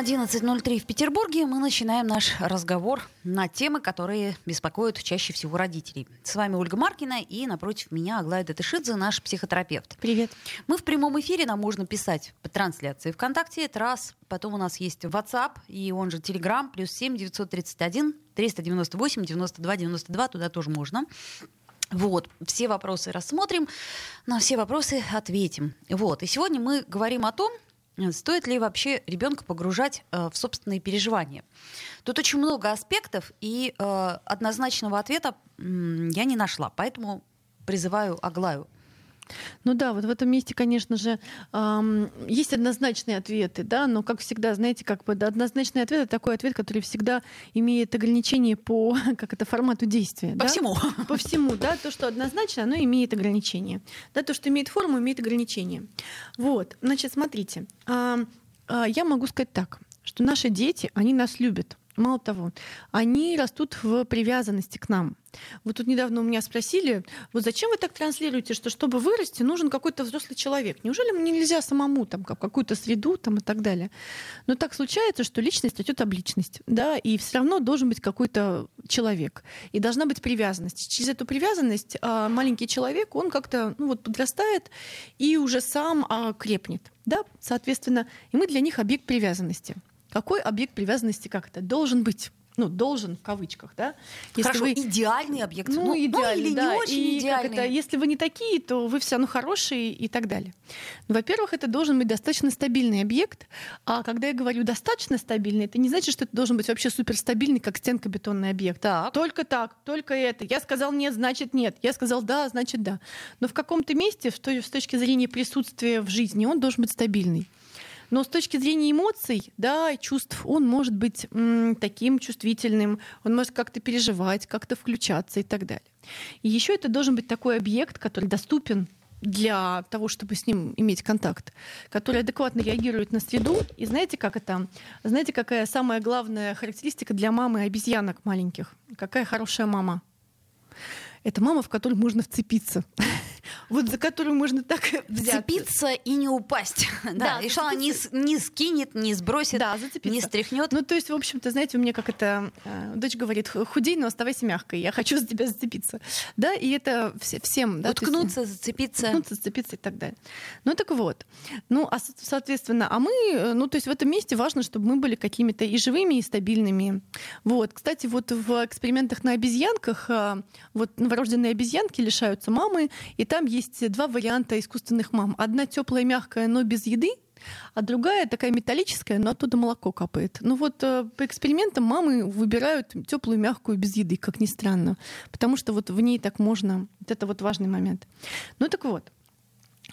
11.03 в Петербурге. Мы начинаем наш разговор на темы, которые беспокоят чаще всего родителей. С вами Ольга Маркина и напротив меня Аглая Датышидзе, наш психотерапевт. Привет. Мы в прямом эфире, нам можно писать по трансляции ВКонтакте, это раз. Потом у нас есть WhatsApp и он же Telegram, плюс 7 931 398 92 92, туда тоже можно. Вот, все вопросы рассмотрим, на все вопросы ответим. Вот, и сегодня мы говорим о том, стоит ли вообще ребенка погружать э, в собственные переживания. Тут очень много аспектов, и э, однозначного ответа м, я не нашла, поэтому призываю Аглаю ну да, вот в этом месте, конечно же, эм, есть однозначные ответы, да, но, как всегда, знаете, как бы однозначный ответ — это такой ответ, который всегда имеет ограничения по, как это, формату действия. По да? всему. По всему, да, то, что однозначно, оно имеет ограничения. Да, то, что имеет форму, имеет ограничения. Вот, значит, смотрите, э, э, я могу сказать так, что наши дети, они нас любят. Мало того, они растут в привязанности к нам. Вот тут недавно у меня спросили, вот зачем вы так транслируете, что чтобы вырасти, нужен какой-то взрослый человек? Неужели мне нельзя самому там какую-то среду там и так далее? Но так случается, что личность растет об личность, да, и все равно должен быть какой-то человек, и должна быть привязанность. Через эту привязанность а, маленький человек, он как-то ну, вот подрастает и уже сам а, крепнет, да, соответственно, и мы для них объект привязанности. Какой объект привязанности как это должен быть? ну, должен в кавычках, да. Если Хорошо, вы... идеальный объект. Ну, ну идеальный, ну, или да. не очень и идеальный. Как это, если вы не такие, то вы все равно хорошие и так далее. Ну, во-первых, это должен быть достаточно стабильный объект. А когда я говорю достаточно стабильный, это не значит, что это должен быть вообще суперстабильный, как стенка бетонный объект. Так. Только так, только это. Я сказал нет, значит нет. Я сказал да, значит да. Но в каком-то месте, с точки зрения присутствия в жизни, он должен быть стабильный. Но с точки зрения эмоций, да, чувств, он может быть м, таким чувствительным, он может как-то переживать, как-то включаться и так далее. И еще это должен быть такой объект, который доступен для того, чтобы с ним иметь контакт, который адекватно реагирует на среду. И знаете, как это? Знаете, какая самая главная характеристика для мамы обезьянок маленьких? Какая хорошая мама? Это мама, в которую можно вцепиться вот за которую можно так Зацепиться и не упасть. Да, и что она не, не скинет, не сбросит, да, не стряхнет. Ну, то есть, в общем-то, знаете, у меня как это... Э, дочь говорит, худей, но оставайся мягкой, я хочу за тебя зацепиться. Да, и это всем... Да, Уткнуться, есть, зацепиться. Уткнуться, зацепиться и так далее. Ну, так вот. Ну, а, соответственно, а мы, э, ну, то есть в этом месте важно, чтобы мы были какими-то и живыми, и стабильными. Вот. Кстати, вот в экспериментах на обезьянках, э, вот новорожденные обезьянки лишаются мамы, и там есть два варианта искусственных мам. Одна теплая, мягкая, но без еды, а другая такая металлическая, но оттуда молоко капает. Ну вот э, по экспериментам мамы выбирают теплую, мягкую, без еды, как ни странно, потому что вот в ней так можно. Вот это вот важный момент. Ну так вот.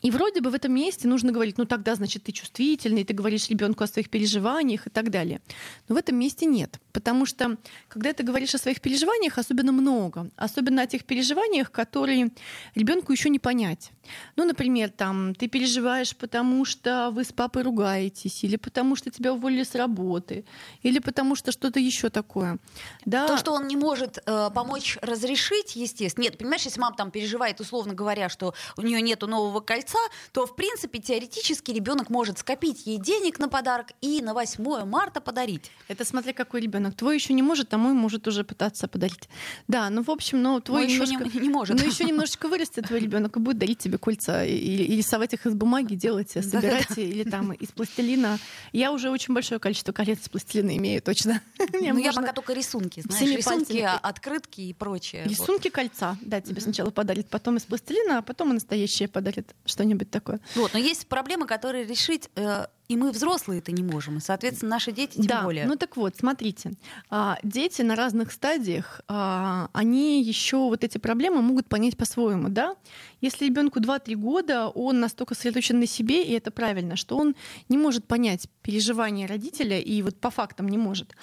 И вроде бы в этом месте нужно говорить, ну тогда, значит, ты чувствительный, ты говоришь ребенку о своих переживаниях и так далее. Но в этом месте нет. Потому что, когда ты говоришь о своих переживаниях, особенно много, особенно о тех переживаниях, которые ребенку еще не понять. Ну, например, там, ты переживаешь, потому что вы с папой ругаетесь, или потому что тебя уволили с работы, или потому что что-то еще такое. Да. То, что он не может э, помочь разрешить, естественно. Нет, понимаешь, если мама там переживает, условно говоря, что у нее нету нового кольца, то, в принципе, теоретически ребенок может скопить ей денег на подарок и на 8 марта подарить. Это смотря какой ребенок. Твой еще не может, а мой может уже пытаться подарить. Да, ну, в общем, ну, твой Мой немножко... еще не, не может. Но еще немножечко вырастет твой ребенок и будет дарить тебе кольца и, и рисовать их из бумаги, делать, собирать да, или там из пластилина. Я уже очень большое количество колец из пластилина имею, точно. Ну, я пока только рисунки, знаешь, рисунки, открытки и прочее. Рисунки кольца, да, тебе сначала подарит, потом из пластилина, а потом и настоящее подарит что-нибудь такое. Вот, но есть проблемы, которые решить э, и мы взрослые это не можем, и, соответственно, наши дети тем да, более. Ну так вот, смотрите, а, дети на разных стадиях, а, они еще вот эти проблемы могут понять по-своему, да? Если ребенку 2-3 года, он настолько сосредоточен на себе, и это правильно, что он не может понять переживания родителя, и вот по фактам не может.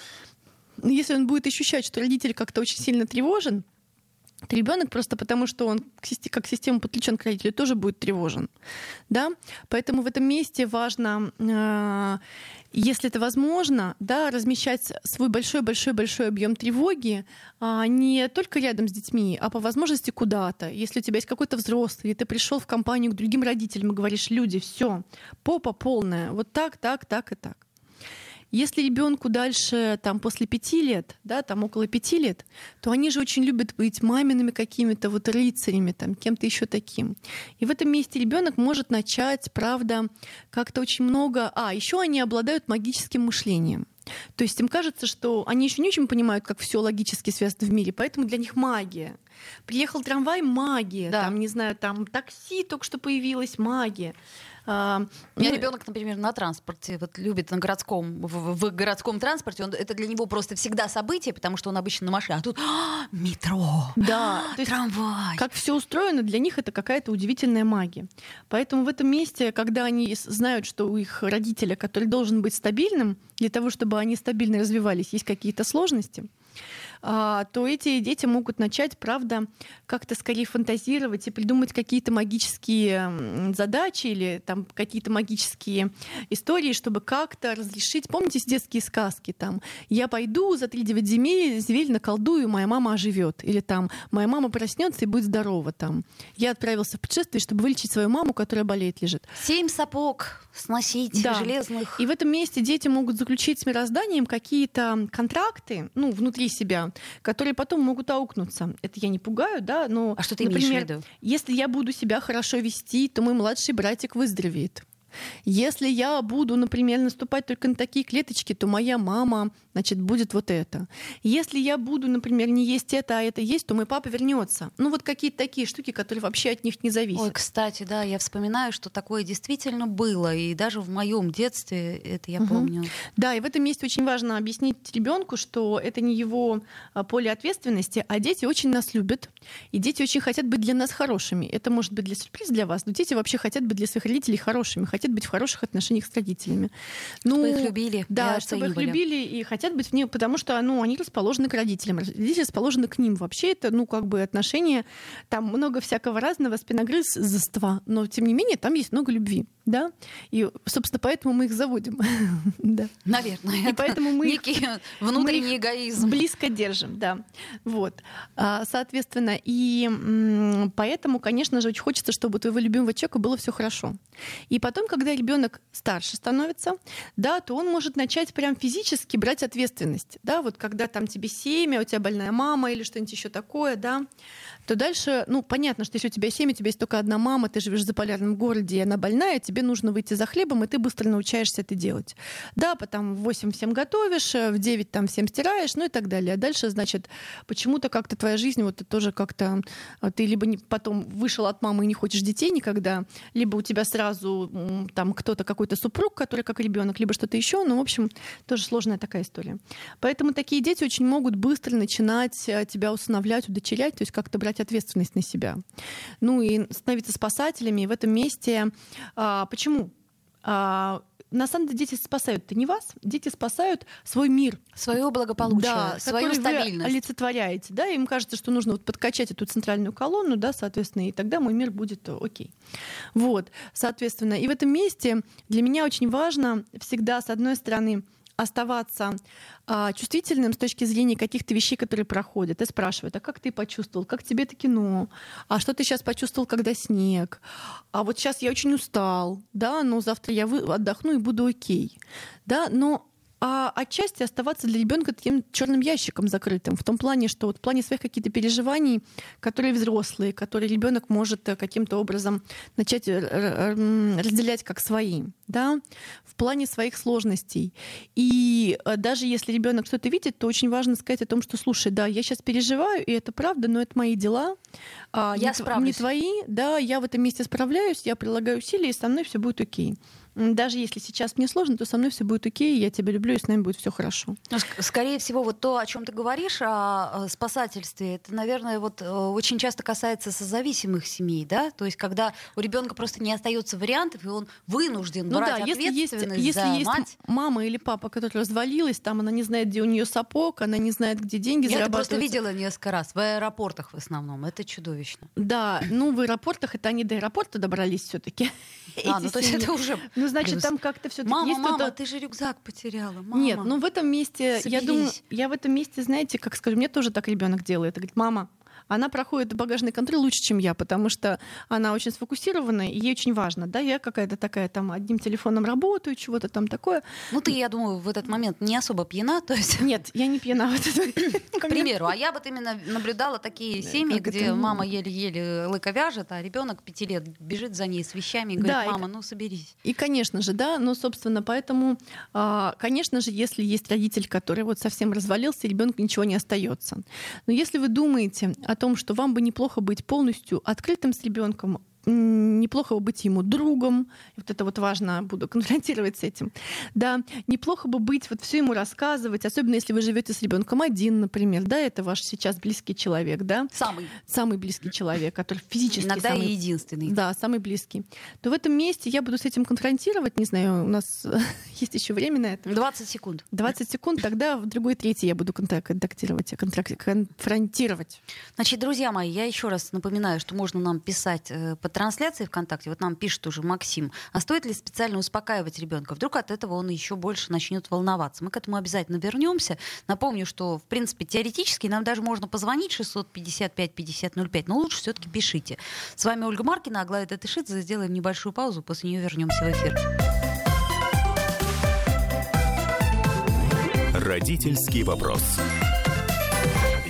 Если он будет ощущать, что родитель как-то очень сильно тревожен, ребенок просто потому, что он как система подключен к родителю, тоже будет тревожен. Да? Поэтому в этом месте важно, э, если это возможно, да, размещать свой большой-большой-большой объем тревоги а, не только рядом с детьми, а по возможности куда-то. Если у тебя есть какой-то взрослый, и ты пришел в компанию к другим родителям и говоришь, люди, все, попа полная, вот так, так, так и так. Если ребенку дальше, там, после пяти лет, да, там около пяти лет, то они же очень любят быть мамиными какими-то вот рыцарями, там, кем-то еще таким. И в этом месте ребенок может начать, правда, как-то очень много... А, еще они обладают магическим мышлением. То есть им кажется, что они еще не очень понимают, как все логически связано в мире, поэтому для них магия. Приехал трамвай, магия. Да. Там, не знаю, там такси только что появилась, магия. А, У меня ну, ребенок, например, на транспорте вот любит на городском в, в городском транспорте, он, это для него просто всегда событие, потому что он обычно на машине, а тут а, метро, да, а, трамвай. Как все устроено, для них это какая-то удивительная магия. Поэтому в этом месте, когда они знают, что у их родителя, который должен быть стабильным, для того, чтобы они стабильно развивались, есть какие-то сложности, то эти дети могут начать, правда, как-то скорее фантазировать и придумать какие-то магические задачи или там какие-то магические истории, чтобы как-то разрешить. Помните детские сказки? Там «Я пойду за три девять земель, зверь наколдую, моя мама оживет». Или там «Моя мама проснется и будет здорова». Там «Я отправился в путешествие, чтобы вылечить свою маму, которая болеет, лежит». Семь сапог сносить да. железных. И в этом месте дети могут заключить с мирозданием какие-то контракты, ну, внутри себя, которые потом могут аукнуться. Это я не пугаю, да, но, а что ты например, в виду? если я буду себя хорошо вести, то мой младший братик выздоровеет. Если я буду, например, наступать только на такие клеточки, то моя мама, значит, будет вот это. Если я буду, например, не есть это, а это есть, то мой папа вернется. Ну вот какие-то такие штуки, которые вообще от них не зависят. Ой, кстати, да, я вспоминаю, что такое действительно было, и даже в моем детстве это я угу. помню. Да, и в этом месте очень важно объяснить ребенку, что это не его а, поле ответственности, а дети очень нас любят, и дети очень хотят быть для нас хорошими. Это может быть для сюрприз для вас, но дети вообще хотят быть для своих родителей хорошими, хотят быть в хороших отношениях с родителями. Ну, чтобы их любили. Да, чтобы их любили и хотят быть в ней, потому что ну, они расположены к родителям, родители расположены к ним. Вообще это, ну, как бы отношения, там много всякого разного спиногрызства, но тем не менее там есть много любви, да, и, собственно, поэтому мы их заводим. да. Наверное. И поэтому мы некий внутренний эгоизм. Близко держим, да. Вот. А, соответственно, и поэтому, конечно же, очень хочется, чтобы у твоего любимого человека было все хорошо. И потом, когда ребенок старше становится, да, то он может начать прям физически брать ответственность. Да, вот когда там тебе семя, у тебя больная мама или что-нибудь еще такое, да, то дальше, ну, понятно, что если у тебя семя, у тебя есть только одна мама, ты живешь в заполярном городе, и она больная, тебе нужно выйти за хлебом, и ты быстро научаешься это делать. Да, потом в 8 всем готовишь, в 9 там всем стираешь, ну и так далее. А дальше, значит, почему-то как-то твоя жизнь, вот ты тоже как-то, а, ты либо не, потом вышел от мамы и не хочешь детей никогда, либо у тебя сразу там кто-то, какой-то супруг, который как ребенок, либо что-то еще, ну, в общем, тоже сложная такая история. Поэтому такие дети очень могут быстро начинать э, тебя усыновлять, удочерять, то есть как-то брать ответственность на себя. Ну и становиться спасателями. И в этом месте... А, почему? А, на самом деле дети спасают-то не вас, дети спасают свой мир. Свое благополучие, да, свою стабильность. Вы олицетворяете. Да? Им кажется, что нужно вот подкачать эту центральную колонну, да, соответственно, и тогда мой мир будет окей. Вот, соответственно. И в этом месте для меня очень важно всегда, с одной стороны, оставаться а, чувствительным с точки зрения каких-то вещей, которые проходят. И спрашивают, а как ты почувствовал? Как тебе это кино? А что ты сейчас почувствовал, когда снег? А вот сейчас я очень устал, да, но завтра я вы... отдохну и буду окей. Да, но а отчасти оставаться для ребенка таким черным ящиком закрытым, в том плане, что вот в плане своих каких-то переживаний, которые взрослые, которые ребенок может э, каким-то образом начать э, разделять как свои, да, в плане своих сложностей. И э, даже если ребенок что-то видит, то очень важно сказать о том, что слушай, да, я сейчас переживаю, и это правда, но это мои дела, а, Я не, справлюсь. не твои, да, я в этом месте справляюсь, я прилагаю усилия, и со мной все будет окей. М, Даже если сейчас мне сложно, то со мной все будет окей, я тебя люблю, и с нами будет все хорошо. Ну, ск- Скорее всего, вот то, о чем ты говоришь, о э, спасательстве, это, наверное, вот э, очень часто касается созависимых семей, да? То есть, когда у ребенка просто не остается вариантов, и он вынужден Ну брать да, если есть, ответственность если за есть мать. мама или папа, которая развалилась, там она не знает, где у нее сапог, она не знает, где деньги Я это просто видела несколько раз в аэропортах в основном. Это чудовищно. Да, ну в аэропортах это они до аэропорта добрались все-таки. А, ну то есть это уже Ну, значит, плюс. там как-то все-таки Мама, есть мама, ты же рюкзак потеряла. Мама. Нет, ну в этом месте, я думаю, соберись. я в этом месте, знаете, как скажу, мне тоже так ребенок делает. Говорит, мама, она проходит багажный контроль лучше, чем я, потому что она очень сфокусирована, и ей очень важно, да, я какая-то такая там одним телефоном работаю, чего-то там такое. Ну ты, я думаю, в этот момент не особо пьяна, то есть Нет, я не пьяна. К примеру, а я вот именно наблюдала такие семьи, где ну- мама еле-еле лыка вяжет, а ребенок пяти лет бежит за ней с вещами и говорит, мама, ну соберись. И, конечно же, да, но, собственно, поэтому, а, конечно же, если есть родитель, который вот совсем развалился, ребенку ничего не остается. Но если вы думаете о том, что вам бы неплохо быть полностью открытым с ребенком, неплохо бы быть ему другом, вот это вот важно, буду конфронтировать с этим, да, неплохо бы быть, вот все ему рассказывать, особенно если вы живете с ребенком один, например, да, это ваш сейчас близкий человек, да, Самый. самый близкий человек, который физически Иногда самый и единственный. да, самый близкий. То в этом месте я буду с этим конфронтировать. Не знаю, у нас есть еще время на это. 20 секунд. 20 секунд, тогда в другой третий я буду контак- контактировать, контрак- конфронтировать. Значит, друзья мои, я еще раз напоминаю, что можно нам писать э, по трансляции ВКонтакте. Вот нам пишет уже Максим. А стоит ли специально успокаивать ребенка? Вдруг от этого он еще больше начнет волноваться. Мы к этому обязательно вернемся. Напомню, что, в принципе, теоретически нам даже можно позвонить 655-5005, но лучше все-таки пишите. С вами Ольга Маркина, Аглая Татышидзе. Сделаем небольшую паузу, после нее вернемся в эфир. Родительский вопрос.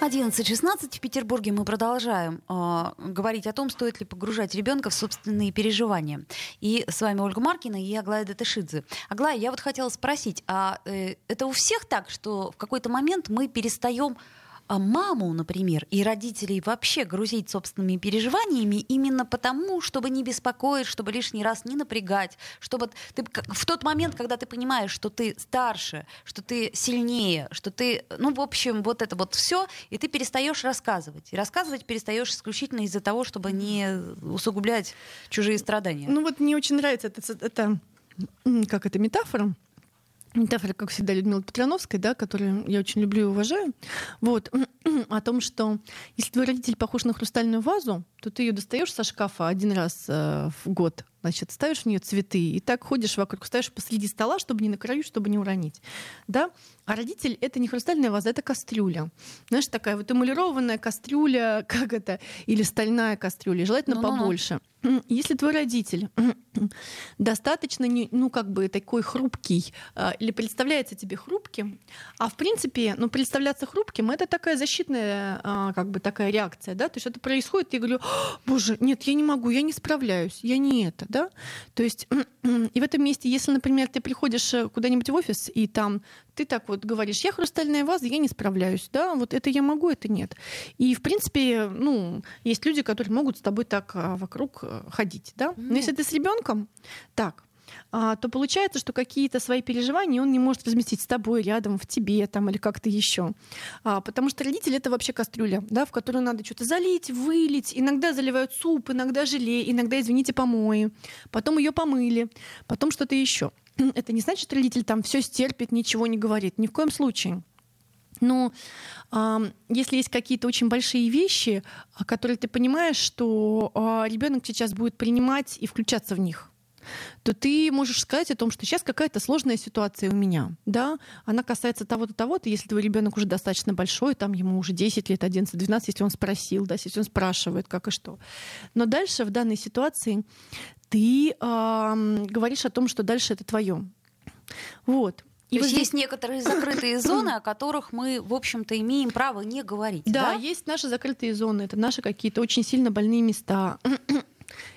11.16 в Петербурге мы продолжаем э, говорить о том, стоит ли погружать ребенка в собственные переживания. И с вами Ольга Маркина и Аглая Датышидзе. Аглая, я вот хотела спросить, а э, это у всех так, что в какой-то момент мы перестаем а маму, например, и родителей вообще грузить собственными переживаниями именно потому, чтобы не беспокоить, чтобы лишний раз не напрягать, чтобы ты в тот момент, когда ты понимаешь, что ты старше, что ты сильнее, что ты, ну, в общем, вот это вот все, и ты перестаешь рассказывать. И рассказывать перестаешь исключительно из-за того, чтобы не усугублять чужие страдания. Ну вот мне очень нравится это, это как это метафора. Метафора, как всегда, Людмила Петрановской, да, которую я очень люблю и уважаю. Вот, о том, что если твой родитель похож на хрустальную вазу, то ты ее достаешь со шкафа один раз э, в год, значит, ставишь в нее цветы, и так ходишь вокруг, ставишь посреди стола, чтобы не на краю, чтобы не уронить. Да? А родитель — это не хрустальная ваза, это кастрюля. Знаешь, такая вот эмалированная кастрюля, как это, или стальная кастрюля, желательно Ну-ну-ну. побольше. Если твой родитель достаточно, не- ну, как бы такой хрупкий, а, или представляется тебе хрупким, а в принципе, ну, представляться хрупким — это такая защитная, а, как бы такая реакция, да, то есть это происходит, я говорю, «А, боже, нет, я не могу, я не справляюсь, я не это, да, то есть и в этом месте, если, например, ты приходишь э, куда-нибудь в офис, и там ты так вот говоришь, я хрустальная ваза, я не справляюсь, да, вот это я могу, это нет. И, в принципе, ну, есть люди, которые могут с тобой так а, вокруг э, ходить, да. Но Ну. если ты с ребенком, так, то получается, что какие-то свои переживания он не может разместить с тобой рядом, в тебе там или как-то еще. А, потому что родитель это вообще кастрюля, да, в которую надо что-то залить, вылить. Иногда заливают суп, иногда желе, иногда, извините, помои. Потом ее помыли, потом что-то еще. Это не значит, что родитель там все стерпит, ничего не говорит. Ни в коем случае. Но ам, если есть какие-то очень большие вещи, а, которые ты понимаешь, что ребенок сейчас будет принимать и включаться в них, то ты можешь сказать о том, что сейчас какая-то сложная ситуация у меня, да, она касается того-то, того-то, если твой ребенок уже достаточно большой, там ему уже 10 лет, 11, 12, если он спросил, да, если он спрашивает, как и что. Но дальше в данной ситуации ты ам, говоришь о том, что дальше это твое. Вот. И То вот есть здесь... есть некоторые закрытые зоны, о которых мы, в общем-то, имеем право не говорить. Да, да, есть наши закрытые зоны. Это наши какие-то очень сильно больные места.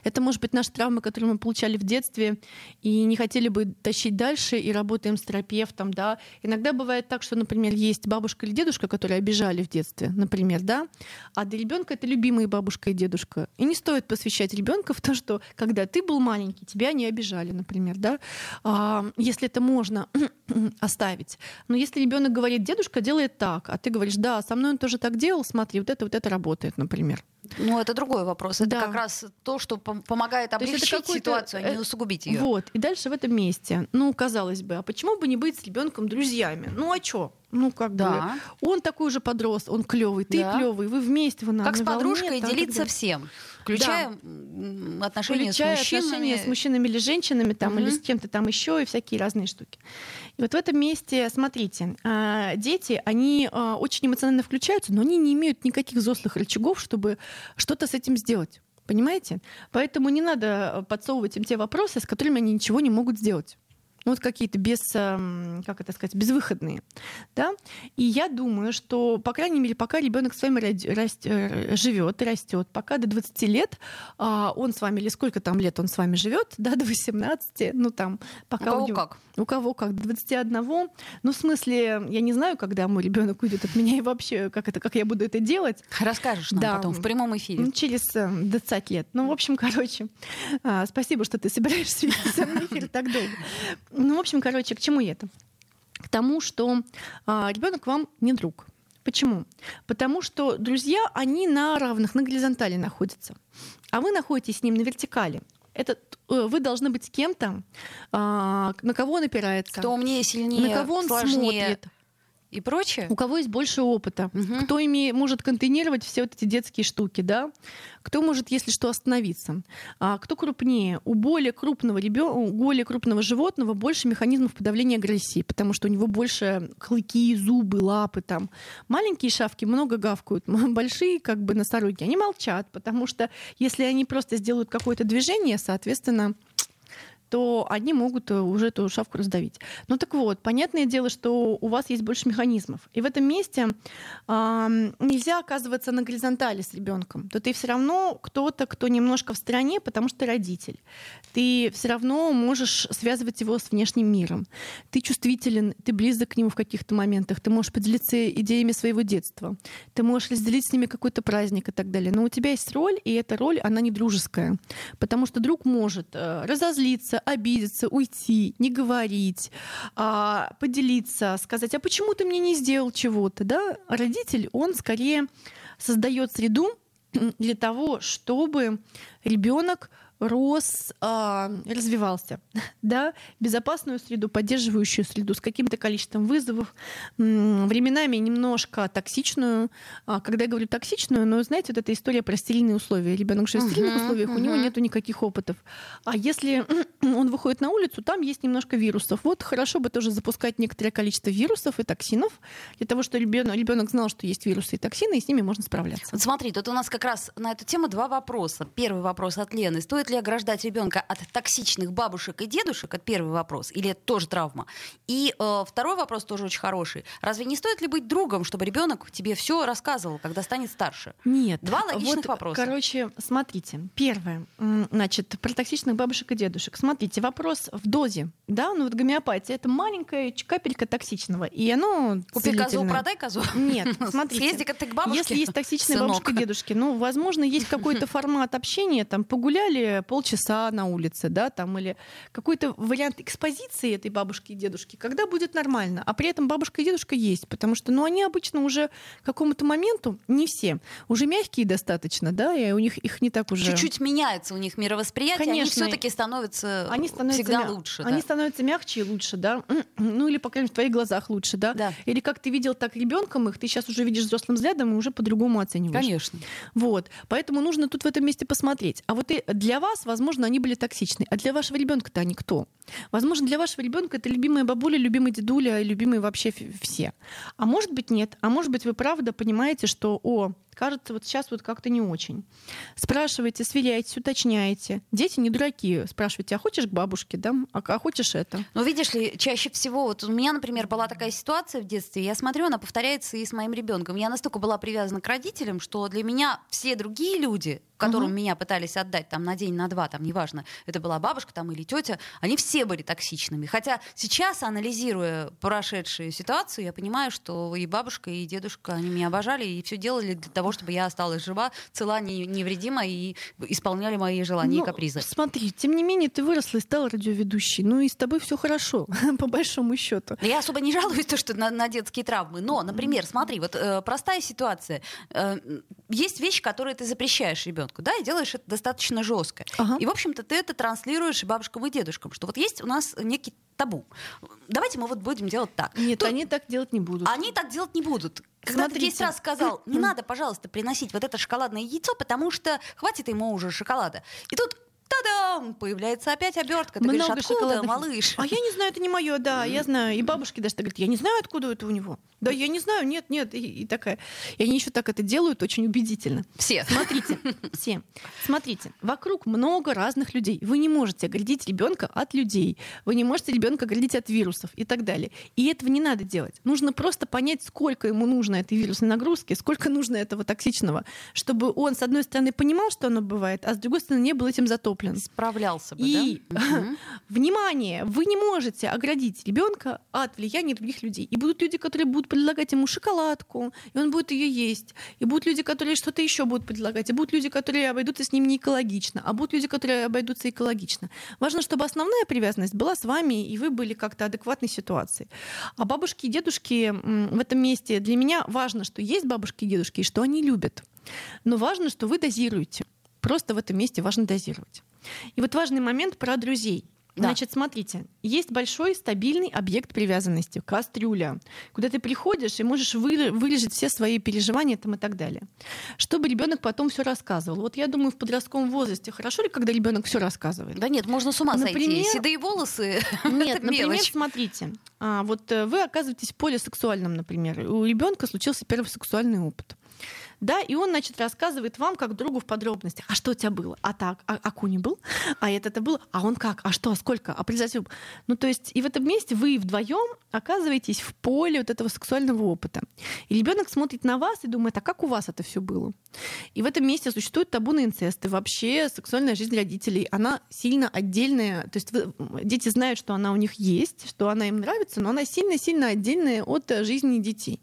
Это может быть наши травмы, которые мы получали в детстве и не хотели бы тащить дальше, и работаем с терапевтом, да. Иногда бывает так, что, например, есть бабушка или дедушка, которые обижали в детстве, например, да, а для ребенка это любимые бабушка и дедушка. И не стоит посвящать ребенка в то, что когда ты был маленький, тебя не обижали, например, да, а, если это можно оставить. Но если ребенок говорит, дедушка делает так, а ты говоришь, да, со мной он тоже так делал, смотри, вот это вот это работает, например. Ну, это другой вопрос. Это да. как раз то, что помогает облегчить ситуацию, а не э, усугубить ее. Вот. И дальше в этом месте, ну, казалось бы, а почему бы не быть с ребенком друзьями? Ну, а что? Ну, как да. бы. Он такой же подрос, он клевый, ты да. клевый, вы вместе, вы на Как с подружкой волне, делиться так, всем. Включая да. отношения Включая с мужчинами. отношения с мужчинами или женщинами, там, угу. или с кем-то там еще, и всякие разные штуки. И вот в этом месте, смотрите, а, дети, они а, очень эмоционально включаются, но они не имеют никаких взрослых рычагов, чтобы что-то с этим сделать. Понимаете? Поэтому не надо подсовывать им те вопросы, с которыми они ничего не могут сделать ну, вот какие-то без, как это сказать, безвыходные, да. И я думаю, что, по крайней мере, пока ребенок с вами живет, растет, пока до 20 лет а, он с вами, или сколько там лет он с вами живет, да, до 18, ну там, пока у кого у него, как? У кого как, до 21. Ну, в смысле, я не знаю, когда мой ребенок уйдет от меня и вообще, как это, как я буду это делать. Расскажешь нам да, потом в прямом эфире. Через 20 э, лет. Ну, в общем, короче, а, спасибо, что ты собираешься вести со мной эфир так долго. Ну, в общем, короче, к чему это? К тому, что а, ребенок вам не друг. Почему? Потому что друзья, они на равных, на горизонтали находятся, а вы находитесь с ним на вертикали. Это э, вы должны быть с кем-то, а, на кого он опирается. Кто умнее, сильнее, на кого он сложнее. смотрит и прочее. У кого есть больше опыта, угу. кто ими может контейнировать все вот эти детские штуки, да, кто может, если что, остановиться, а кто крупнее. У более крупного ребенка, у более крупного животного больше механизмов подавления агрессии, потому что у него больше клыки, зубы, лапы там. Маленькие шавки много гавкают, большие как бы носороги, они молчат, потому что если они просто сделают какое-то движение, соответственно, то они могут э, уже эту шавку раздавить. Ну так вот, понятное дело, что у вас есть больше механизмов. И в этом месте э, нельзя оказываться на горизонтали с ребенком. То ты все равно кто-то, кто немножко в стороне, потому что ты родитель. Ты все равно можешь связывать его с внешним миром. Ты чувствителен, ты близок к нему в каких-то моментах. Ты можешь поделиться идеями своего детства. Ты можешь разделить с ними какой-то праздник и так далее. Но у тебя есть роль, и эта роль, она не дружеская. Потому что друг может э, разозлиться, обидеться, уйти, не говорить, а, поделиться, сказать, а почему ты мне не сделал чего-то, да? Родитель, он скорее создает среду для того, чтобы ребенок рос, а, развивался, да, безопасную среду, поддерживающую среду с каким-то количеством вызовов, временами немножко токсичную. А, когда я говорю токсичную, но знаете, вот эта история про стерильные условия. Ребенок же в стерильных uh-huh, условиях, uh-huh. у него нету никаких опытов. А если он выходит на улицу, там есть немножко вирусов. Вот хорошо бы тоже запускать некоторое количество вирусов и токсинов для того, чтобы ребенок, ребенок знал, что есть вирусы и токсины, и с ними можно справляться. Вот смотри, тут у нас как раз на эту тему два вопроса. Первый вопрос от Лены. Стоит ли ограждать ребенка от токсичных бабушек и дедушек? Это первый вопрос. Или это тоже травма? И э, второй вопрос тоже очень хороший. Разве не стоит ли быть другом, чтобы ребенок тебе все рассказывал, когда станет старше? Нет. Два логичных вот, вопроса. Короче, смотрите. Первое. Значит, про токсичных бабушек и дедушек. Смотрите, вопрос в дозе. Да, ну вот гомеопатия — это маленькая капелька токсичного. И оно Купи козу, продай козу. Нет, смотрите. Съезди-ка ты к бабушке, Если есть токсичные бабушки и дедушки, ну, возможно, есть какой-то формат общения, там, погуляли полчаса на улице, да, там, или какой-то вариант экспозиции этой бабушки и дедушки, когда будет нормально, а при этом бабушка и дедушка есть, потому что, ну, они обычно уже к какому-то моменту, не все, уже мягкие достаточно, да, и у них их не так уже... Чуть-чуть меняется у них мировосприятие, Конечно. они все таки становятся, они становятся всегда мя... лучше. Они да. становятся мягче и лучше, да, ну, или, по крайней мере, в твоих глазах лучше, да, да. или как ты видел так ребенком их, ты сейчас уже видишь взрослым взглядом и уже по-другому оцениваешь. Конечно. Вот, поэтому нужно тут в этом месте посмотреть. А вот и для вас, возможно, они были токсичны. А для вашего ребенка-то они кто? Возможно, для вашего ребенка это любимая бабуля, любимый дедуля, любимые вообще все. А может быть нет. А может быть вы правда понимаете, что о, кажется вот сейчас вот как-то не очень. Спрашивайте, сверяйтесь, уточняете. Дети не дураки. Спрашивайте, а хочешь к бабушке, да? А, а хочешь это? Ну, видишь ли, чаще всего, вот у меня, например, была такая ситуация в детстве, я смотрю, она повторяется и с моим ребенком. Я настолько была привязана к родителям, что для меня все другие люди, которым Мгм. меня пытались отдать там на день, на два, там, неважно, это была бабушка там или тетя, они все были токсичными. Хотя сейчас, анализируя прошедшую ситуацию, я понимаю, что и бабушка, и дедушка, они меня обожали и все делали для того, чтобы я осталась жива, цела, не- невредима и исполняли мои желания Ну, и капризы. Смотри, тем не менее, ты выросла и стала радиоведущей. Ну и с тобой все хорошо, по большому счету. Я особо не жалуюсь то, что на, на детские травмы. Но, например, смотри, вот э, простая ситуация. Э, есть вещи, которые ты запрещаешь ребенку, да, и делаешь это достаточно жестко. Ага. И, в общем-то, ты это транслируешь и бабушкам, и дедушкам, что вот есть у нас некий табу. Давайте мы вот будем делать так. Нет, Тут- они так делать не будут. они так делать не будут. Когда ты Смотрите. 10 раз сказал, не надо, пожалуйста, приносить вот это шоколадное яйцо, потому что хватит ему уже шоколада. И тут та-дам! Появляется опять обертка. Ты говоришь, Много откуда, шоколадных- малыш? А я не знаю, это не мое, да, я знаю. И бабушки даже так говорят, я не знаю, откуда это у него. Да, я не знаю, нет, нет. И, и такая. И они еще так это делают очень убедительно. Все. Смотрите, все. Смотрите, вокруг много разных людей. Вы не можете оградить ребенка от людей. Вы не можете ребенка оградить от вирусов и так далее. И этого не надо делать. Нужно просто понять, сколько ему нужно этой вирусной нагрузки, сколько нужно этого токсичного, чтобы он, с одной стороны, понимал, что оно бывает, а с другой стороны, не был этим затоплен. Справлялся бы, И да? Внимание, вы не можете оградить ребенка от влияния других людей. И будут люди, которые будут предлагать ему шоколадку, и он будет ее есть. И будут люди, которые что-то еще будут предлагать. И будут люди, которые обойдутся с ним не экологично. А будут люди, которые обойдутся экологично. Важно, чтобы основная привязанность была с вами, и вы были как-то адекватной ситуации. А бабушки и дедушки в этом месте для меня важно, что есть бабушки и дедушки, и что они любят. Но важно, что вы дозируете. Просто в этом месте важно дозировать. И вот важный момент про друзей. Да. Значит, смотрите, есть большой стабильный объект привязанности, кастрюля, куда ты приходишь и можешь вы- выложить все свои переживания там и так далее. Чтобы ребенок потом все рассказывал. Вот я думаю, в подростковом возрасте хорошо ли, когда ребенок все рассказывает? Да нет, можно с ума сойти. Например- Седые волосы Нет, например, мелочь. смотрите, а, вот э, вы оказываетесь полисексуальным, например, у ребенка случился первый сексуальный опыт. Да, и он, значит, рассказывает вам, как другу в подробностях. А что у тебя было? А так, а, а Куни был? А это-то было? А он как? А что? А сколько? А презерватив? Ну, то есть, и в этом месте вы вдвоем оказываетесь в поле вот этого сексуального опыта. И ребенок смотрит на вас и думает, а как у вас это все было? И в этом месте существует табу на инцест. И вообще сексуальная жизнь родителей, она сильно отдельная. То есть вы- дети знают, что она у них есть, что она им нравится, но она сильно-сильно отдельная от э, жизни детей.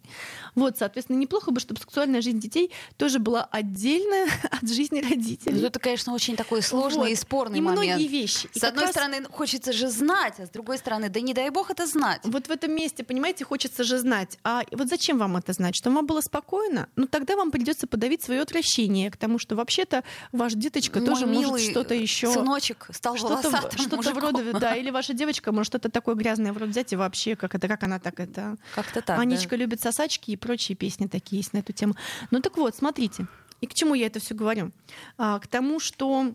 Вот, соответственно, неплохо бы, чтобы сексуальная жизнь детей тоже была отдельная от жизни родителей. Ну, это, конечно, очень такой сложный Вот. и спорный и момент. многие вещи. И С одной раз стороны, хочется же знать, а с другой стороны, да не дай бог это знать. Вот в этом месте, понимаете, хочется же знать. А вот зачем вам это знать? Чтобы вам было спокойно? Ну тогда вам придется подавить свое отвращение к тому, что вообще-то ваш деточка Мой тоже может что-то еще. Сыночек стал Что-то, что-то вроде, да, или ваша девочка может что-то такое грязное вроде взять и вообще, как это, как она так это. Как-то так, Анечка да. любит сосачки и прочие песни такие есть на эту тему. Ну так вот, смотрите. И к чему я это все говорю? А, к тому, что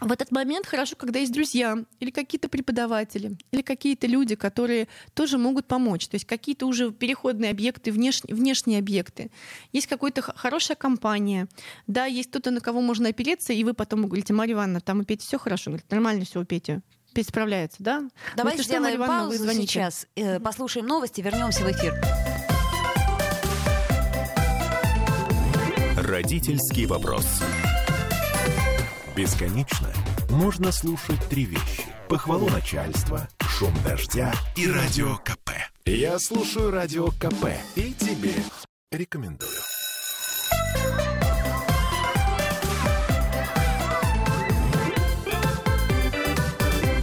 в этот момент хорошо, когда есть друзья или какие-то преподаватели, или какие-то люди, которые тоже могут помочь. То есть какие-то уже переходные объекты, внешние, внешние объекты. Есть какая-то хорошая компания. Да, есть кто-то, на кого можно опереться, и вы потом говорите, Марья Ивановна, там у Пети все хорошо. Говорит, нормально все у Пети. Петя справляется, да? Давай если что, Марья сделаем Ивановна, паузу сейчас, э, послушаем новости, вернемся в эфир. Родительский вопрос. Бесконечно можно слушать три вещи. Похвалу начальства, шум дождя и радио КП. Я слушаю радио КП и тебе рекомендую.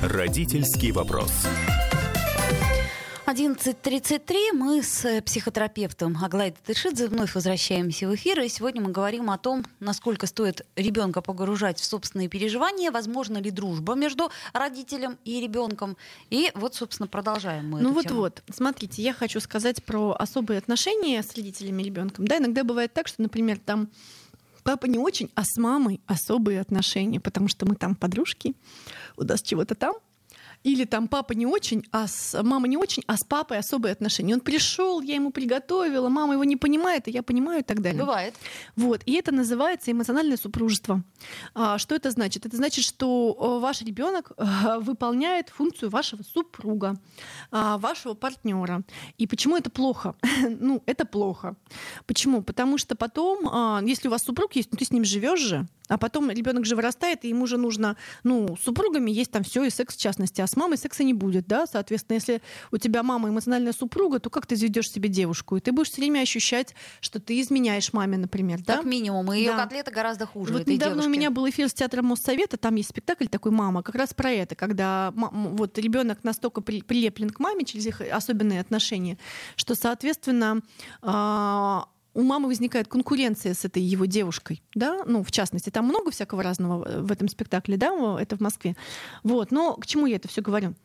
Родительский вопрос. 11.33 мы с э, психотерапевтом Аглайдой Тышидзе вновь возвращаемся в эфир, и сегодня мы говорим о том, насколько стоит ребенка погружать в собственные переживания, возможно ли дружба между родителем и ребенком. И вот, собственно, продолжаем мы Ну эту вот тему. вот, смотрите, я хочу сказать про особые отношения с родителями и ребенком. Да, иногда бывает так, что, например, там папа не очень, а с мамой особые отношения, потому что мы там подружки, у нас чего-то там. Или там папа не очень, а с мама не очень, а с папой особые отношения. Он пришел, я ему приготовила, мама его не понимает, и я понимаю и так далее. Бывает. Вот. И это называется эмоциональное супружество. А, что это значит? Это значит, что ваш ребенок э, выполняет функцию вашего супруга, а, вашего партнера. И почему это плохо? ну, это плохо. Почему? Потому что потом, а, если у вас супруг есть, ну ты с ним живешь же, а потом ребенок же вырастает, и ему же нужно, ну, с супругами есть там все и секс в частности, а с мамой секса не будет, да, соответственно, если у тебя мама эмоциональная супруга, то как ты заведешь себе девушку? И ты будешь все время ощущать, что ты изменяешь маме, например, да? Как минимум, и ее Да. котлета гораздо хуже. Вот недавно девушки. у меня был эфир с театром Моссовета, там есть спектакль такой «Мама», как раз про это, когда вот ребенок настолько при- прилеплен к маме через их особенные отношения, что, соответственно, а, у мамы возникает конкуренция с этой его девушкой, да, ну, в частности, там много всякого разного в этом спектакле, да, это в Москве. Вот, но к чему я это все говорю?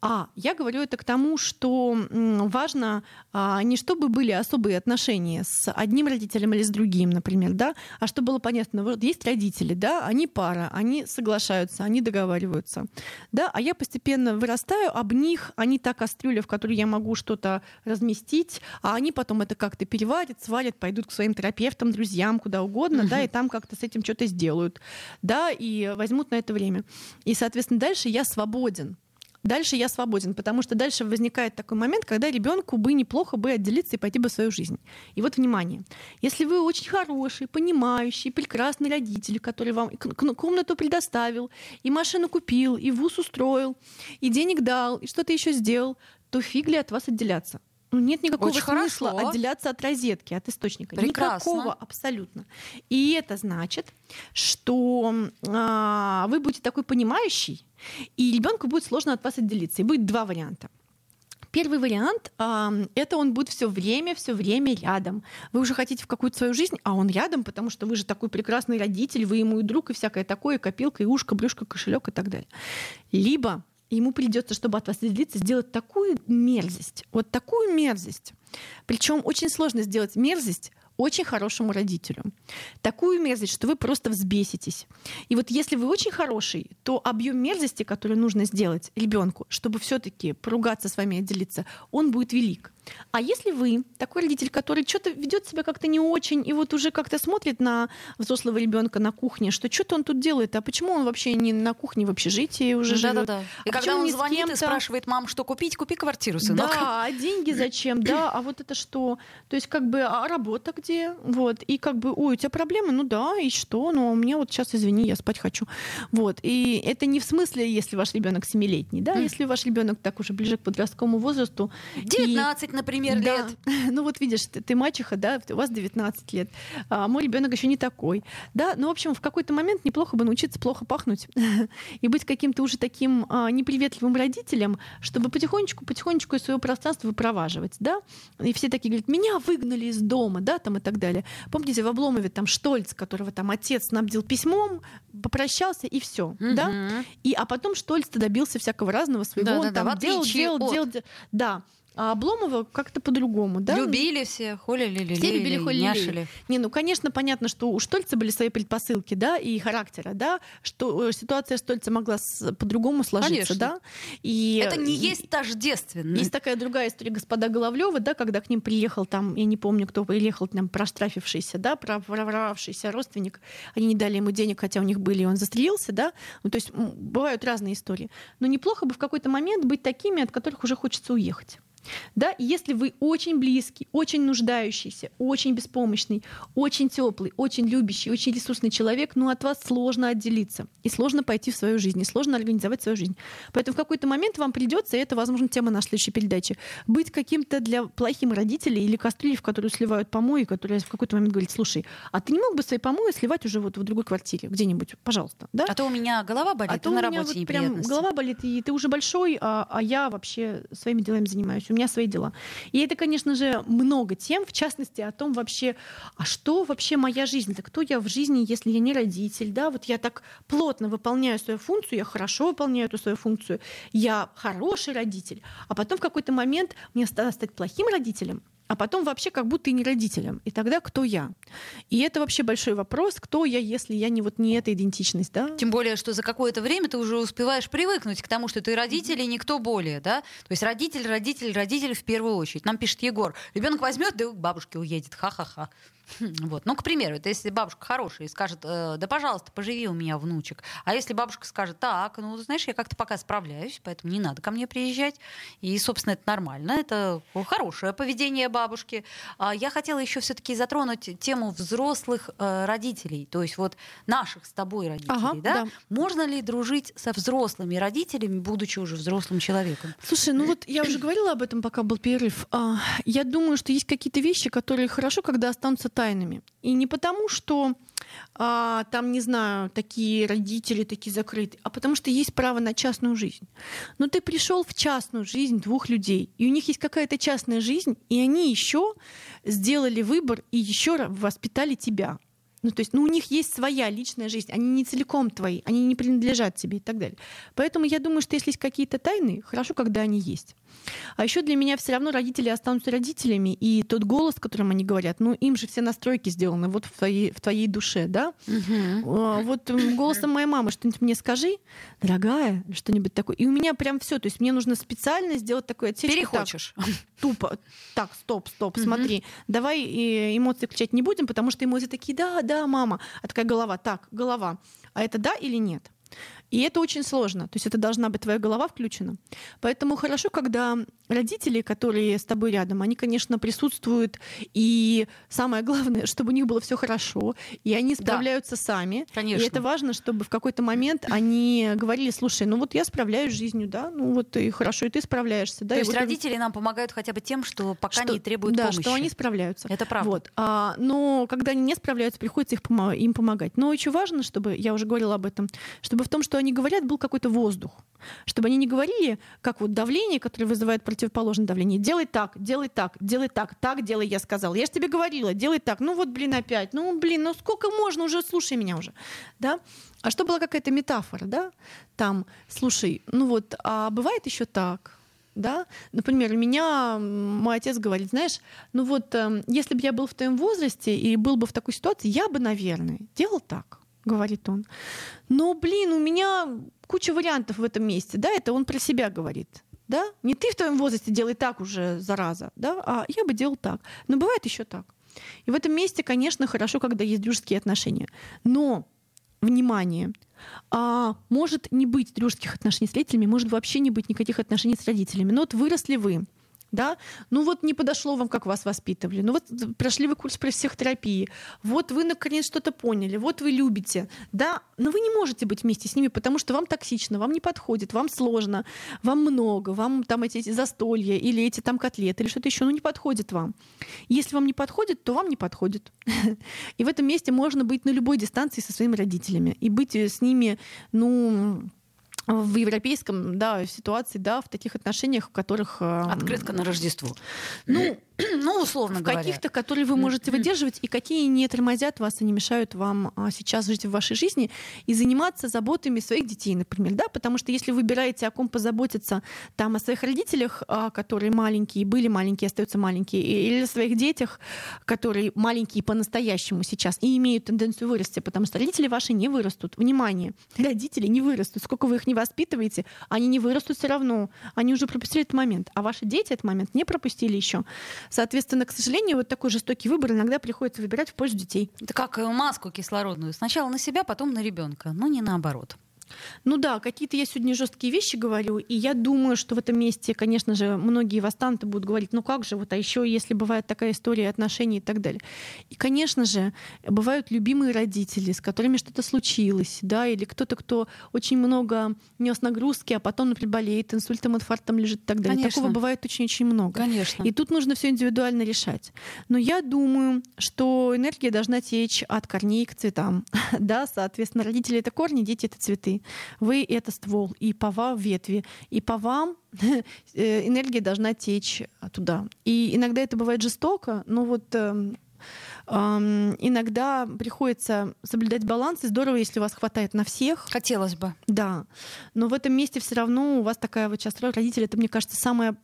А, я говорю это к тому, что важно а, не чтобы были особые отношения с одним родителем или с другим, например, да, а чтобы было понятно, вот есть родители, да, они пара, они соглашаются, они договариваются, да, а я постепенно вырастаю об них, они та кастрюля, в которой я могу что-то разместить, а они потом это как-то переварят, сварят, пойдут к своим терапевтам, друзьям, куда угодно, да, и там как-то с этим что-то сделают, да, и возьмут на это время. И, соответственно, дальше я свободен. Дальше я свободен, потому что дальше возникает такой момент, когда ребенку бы неплохо бы отделиться и пойти бы в свою жизнь. И вот внимание, если вы очень хороший, понимающий, прекрасный родитель, который вам комнату предоставил, и машину купил, и вуз устроил, и денег дал, и что-то еще сделал, то фиг ли от вас отделяться? Ну, нет никакого Очень смысла хорошо. отделяться от розетки, от источника. Прекрасно. Никакого абсолютно. И это значит, что а, вы будете такой понимающий, и ребенку будет сложно от вас отделиться. И будет два варианта. Первый вариант а, это он будет все время, все время рядом. Вы уже хотите в какую-то свою жизнь, а он рядом, потому что вы же такой прекрасный родитель, вы ему и друг, и всякое такое, и копилка, и ушко, брюшко, кошелек и так далее. Либо ему придется, чтобы от вас отделиться, сделать такую мерзость, вот такую мерзость. Причем очень сложно сделать мерзость очень хорошему родителю. Такую мерзость, что вы просто взбеситесь. И вот если вы очень хороший, то объем мерзости, который нужно сделать ребенку, чтобы все-таки поругаться с вами и отделиться, он будет велик. А если вы такой родитель, который что-то ведет себя как-то не очень, и вот уже как-то смотрит на взрослого ребенка на кухне, что что-то он тут делает, а почему он вообще не на кухне в общежитии уже живет? Да-да-да. И А когда почему он звонит и спрашивает, мам, что купить, купи квартиру, сынок. Да, а деньги зачем, да, а вот это что? То есть как бы, а работа где? Вот, и как бы, ой, у тебя проблемы? Ну да, и что? Ну, а у меня вот сейчас, извини, я спать хочу. Вот, и это не в смысле, если ваш ребенок семилетний, да, Мгм. если ваш ребенок так уже ближе к подростковому возрасту. и- 19, например, да. лет. Ну вот видишь, ты, ты мачеха, да, у вас 19 лет, а мой ребенок еще не такой, да. Ну в общем в какой-то момент неплохо бы научиться плохо пахнуть и быть каким-то уже таким а, неприветливым родителем, чтобы потихонечку, потихонечку из своего пространства выпроваживать, да. И все такие говорят, меня выгнали из дома, да, там и так далее. Помните в Обломове там Штольц, которого там отец снабдил письмом, попрощался и все, да. Мгм. И, а потом Штольц добился всякого разного своего. Да-да-да, он там в делал, делал, от- делал, де- Да. А Обломова как-то по-другому, да? Любили все, холили, Все любили, холили. няшили. Не, ну, конечно, понятно, что у Штольца были свои предпосылки, да, и характера, да, что э, ситуация Штольца могла по-другому сложиться, Конечно. да. И Это не и- есть тождественно. Есть такая другая история господа Головлева, да, когда к ним приехал там, я не помню, кто приехал, там проштрафившийся, да, проворовавшийся родственник. Они не дали ему денег, хотя у них были, и он застрелился, да. Ну, то есть бывают разные истории. Но неплохо бы в какой-то момент быть такими, от которых уже хочется уехать. Да, и если вы очень близкий, очень нуждающийся, очень беспомощный, очень теплый, очень любящий, очень ресурсный человек, ну от вас сложно отделиться и сложно пойти в свою жизнь, и сложно организовать свою жизнь. Поэтому в какой-то момент вам придется, и это, возможно, тема нашей следующей передачи, быть каким-то для плохим родителей или кастрюлей, в которую сливают помои, которая в какой-то момент говорит, слушай, а ты не мог бы свои помои сливать уже вот в другой квартире, где-нибудь, пожалуйста, да? А то у меня голова болит, А то на у меня работе вот прям голова болит, и ты уже большой, а, а я вообще своими делами занимаюсь. У меня свои дела. И это, конечно же, много тем, в частности, о том вообще, а что вообще моя жизнь? Да кто я в жизни, если я не родитель? Да, вот я так плотно выполняю свою функцию, я хорошо выполняю эту свою функцию, я хороший родитель, а потом в какой-то момент мне стало стать плохим родителем, а потом вообще как будто и не родителем. И тогда кто я? И это вообще большой вопрос, кто я, если я не вот не эта идентичность, да? Тем более, что за какое-то время ты уже успеваешь привыкнуть к тому, что ты родитель и никто более, да? То есть родитель, родитель, родитель в первую очередь. Нам пишет Егор, ребенок возьмет, да к бабушке уедет, ха-ха-ха. Хм, вот. Ну, к примеру, это если бабушка хорошая и скажет, э, да, пожалуйста, поживи у меня, внучек. А если бабушка скажет, так, ну, знаешь, я как-то пока справляюсь, поэтому не надо ко мне приезжать. И, собственно, это нормально, это хорошее поведение бабушки. А я хотела еще все-таки затронуть тему взрослых э, родителей, то есть вот наших с тобой родителей, Ага, да? да. Можно ли дружить со взрослыми родителями, будучи уже взрослым человеком? Слушай, ну вот я уже говорила об этом, пока был перерыв. А, Я думаю, что есть какие-то вещи, которые хорошо, когда останутся тайнами. И не потому, что а, там, не знаю, такие родители, такие закрытые, а потому что есть право на частную жизнь. Но ты пришел в частную жизнь двух людей, и у них есть какая-то частная жизнь, и они еще сделали выбор и еще воспитали тебя. Ну, то есть, ну, у них есть своя личная жизнь, они не целиком твои, они не принадлежат тебе и так далее. Поэтому я думаю, что если есть какие-то тайны, хорошо, когда они есть. А еще для меня все равно родители останутся родителями, и тот голос, которым они говорят, ну, им же все настройки сделаны вот в твоей, в твоей душе, да? А, Вот голосом моей мамы что-нибудь мне скажи, дорогая, что-нибудь такое. И у меня прям все, то есть мне нужно специально сделать такое отсечку. Так, Перехочешь. тупо. Так, стоп, стоп, Мгм. смотри. Давай э, эмоции включать не будем, потому что эмоции такие, да, да, мама. А такая голова, так, голова. А это да или нет? И это очень сложно. То есть это должна быть твоя голова включена. Поэтому хорошо, когда родители, которые с тобой рядом, они, конечно, присутствуют. И самое главное, чтобы у них было все хорошо. И они Да. справляются сами. Конечно. И это важно, чтобы в какой-то момент они говорили, слушай, ну вот я справляюсь с жизнью, да, ну вот и хорошо, и ты справляешься. Да, То и есть вот родители нам помогают хотя бы тем, что пока что- не требуют да, помощи. что они справляются. Это правда. Вот. А, но когда они не справляются, приходится их им помогать. Но очень важно, чтобы, я уже говорила об этом, чтобы в том, что они говорят, был какой-то воздух. Чтобы они не говорили, как вот давление, которое вызывает противоположное давление. Делай так, делай так, делай так, так делай, я сказала. Я же тебе говорила, делай так. Ну вот, блин, опять. Ну, блин, ну сколько можно уже, слушай меня уже. Да? А что была какая-то метафора, да? Там, слушай, ну вот, а бывает еще так, да? Например, меня мой отец говорит, знаешь, ну вот, эм, если бы я был в твоем возрасте и был бы в такой ситуации, я бы, наверное, делал так, говорит он. Но, блин, у меня куча вариантов в этом месте, да, это он про себя говорит. Да? Не ты в твоем возрасте делай так уже, зараза, да, а я бы делал так. Но бывает еще так. И в этом месте, конечно, хорошо, когда есть дружеские отношения. Но, внимание, а, может не быть дружеских отношений с родителями, может вообще не быть никаких отношений с родителями. Но вот выросли вы, да, ну вот не подошло вам, как вас воспитывали, ну вот прошли вы курс психотерапии, вот вы наконец что-то поняли, вот вы любите, да, но вы не можете быть вместе с ними, потому что вам токсично, вам не подходит, вам сложно, вам много, вам там эти, эти застолья или эти там котлеты или что-то еще, ну не подходит вам. Если вам не подходит, то вам не подходит. И в этом месте можно быть на любой дистанции со своими родителями и быть э, с ними, ну, в европейском да, ситуации, да, в таких отношениях, в которых... э, Открытка на Рождество. Ну, Ну, условно в говоря. каких-то, которые вы можете выдерживать, и какие не тормозят вас и не мешают вам а, сейчас жить в вашей жизни и заниматься заботами своих детей, например, да, потому что если вы выбираете о ком позаботиться, там, о своих родителях, а, которые маленькие, были маленькие, остаются маленькие, или о своих детях, которые маленькие по-настоящему сейчас и имеют тенденцию вырасти, потому что родители ваши не вырастут. Внимание, родители не вырастут. Сколько вы их не воспитываете, они не вырастут все равно. Они уже пропустили этот момент, а ваши дети этот момент не пропустили еще. Соответственно, к сожалению, вот такой жестокий выбор иногда приходится выбирать в пользу детей. Это как маску кислородную. Сначала на себя, потом на ребенка. Ну, не наоборот. Ну да, какие-то я сегодня жесткие вещи говорю, и я думаю, что в этом месте, конечно же, многие восстанты будут говорить, ну как же, вот, а еще если бывает такая история отношений и так далее. И, конечно же, бывают любимые родители, с которыми что-то случилось, да, или кто-то, кто очень много нес нагрузки, а потом, например, болеет инсультом, инфарктом лежит и так далее. Конечно. Такого бывает очень-очень много. Конечно. И тут нужно все индивидуально решать. Но я думаю, что энергия должна течь от корней к цветам. да, соответственно, родители это корни, дети это цветы. Вы это ствол, и по вам ветви, и по вам э, энергия должна течь туда. И иногда это бывает жестоко, но вот Эм, иногда приходится соблюдать баланс, и здорово, если у вас хватает на всех. Хотелось бы. Да. Но в этом месте все равно у вас такая вот сейчас роль родителя, это, мне кажется, самая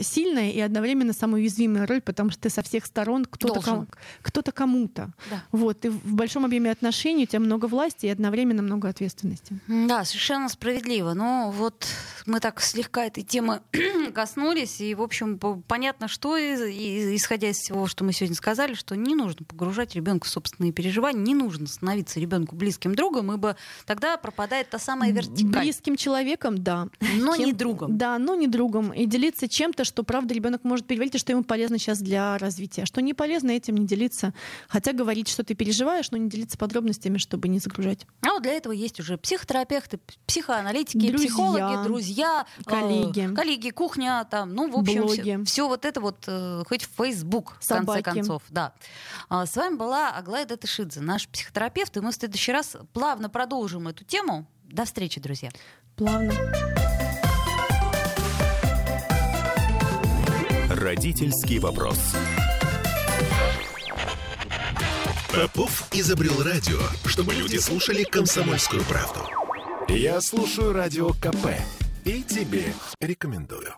сильная и одновременно самая уязвимая роль, потому что ты со всех сторон кто-то, кому- кто-то кому-то. Да. Вот, ты в большом объеме отношений, у тебя много власти и одновременно много ответственности. Да, совершенно справедливо. Но вот мы так слегка этой темы коснулись, и, в общем, по- понятно, что, и- исходя из всего, что мы сегодня сказали, что не нужно погружать ребенка в собственные переживания, не нужно становиться ребенку близким другом, ибо тогда пропадает та самая вертикаль. Близким человеком, да. Но Кем- не другом. Да, но не другом. И делиться чем-то, что, правда, ребенок может переварить, и что ему полезно сейчас для развития. Что не полезно, этим не делиться. Хотя говорить, что ты переживаешь, но не делиться подробностями, чтобы не загружать. А вот для этого есть уже психотерапевты, психоаналитики, Друзья. психологи, друзья, э, Коллеги. коллеги, кухня, там, ну, в общем, Блоги. все, вот это вот, э, хоть в Facebook, в конце концов, да. А, С вами была Аглая Датышидзе, наш психотерапевт, и мы в следующий раз плавно продолжим эту тему. До встречи, друзья. Плавно. Родительский вопрос. Попов изобрел радио, чтобы люди слушали комсомольскую правду. Я слушаю радио КП и тебе рекомендую.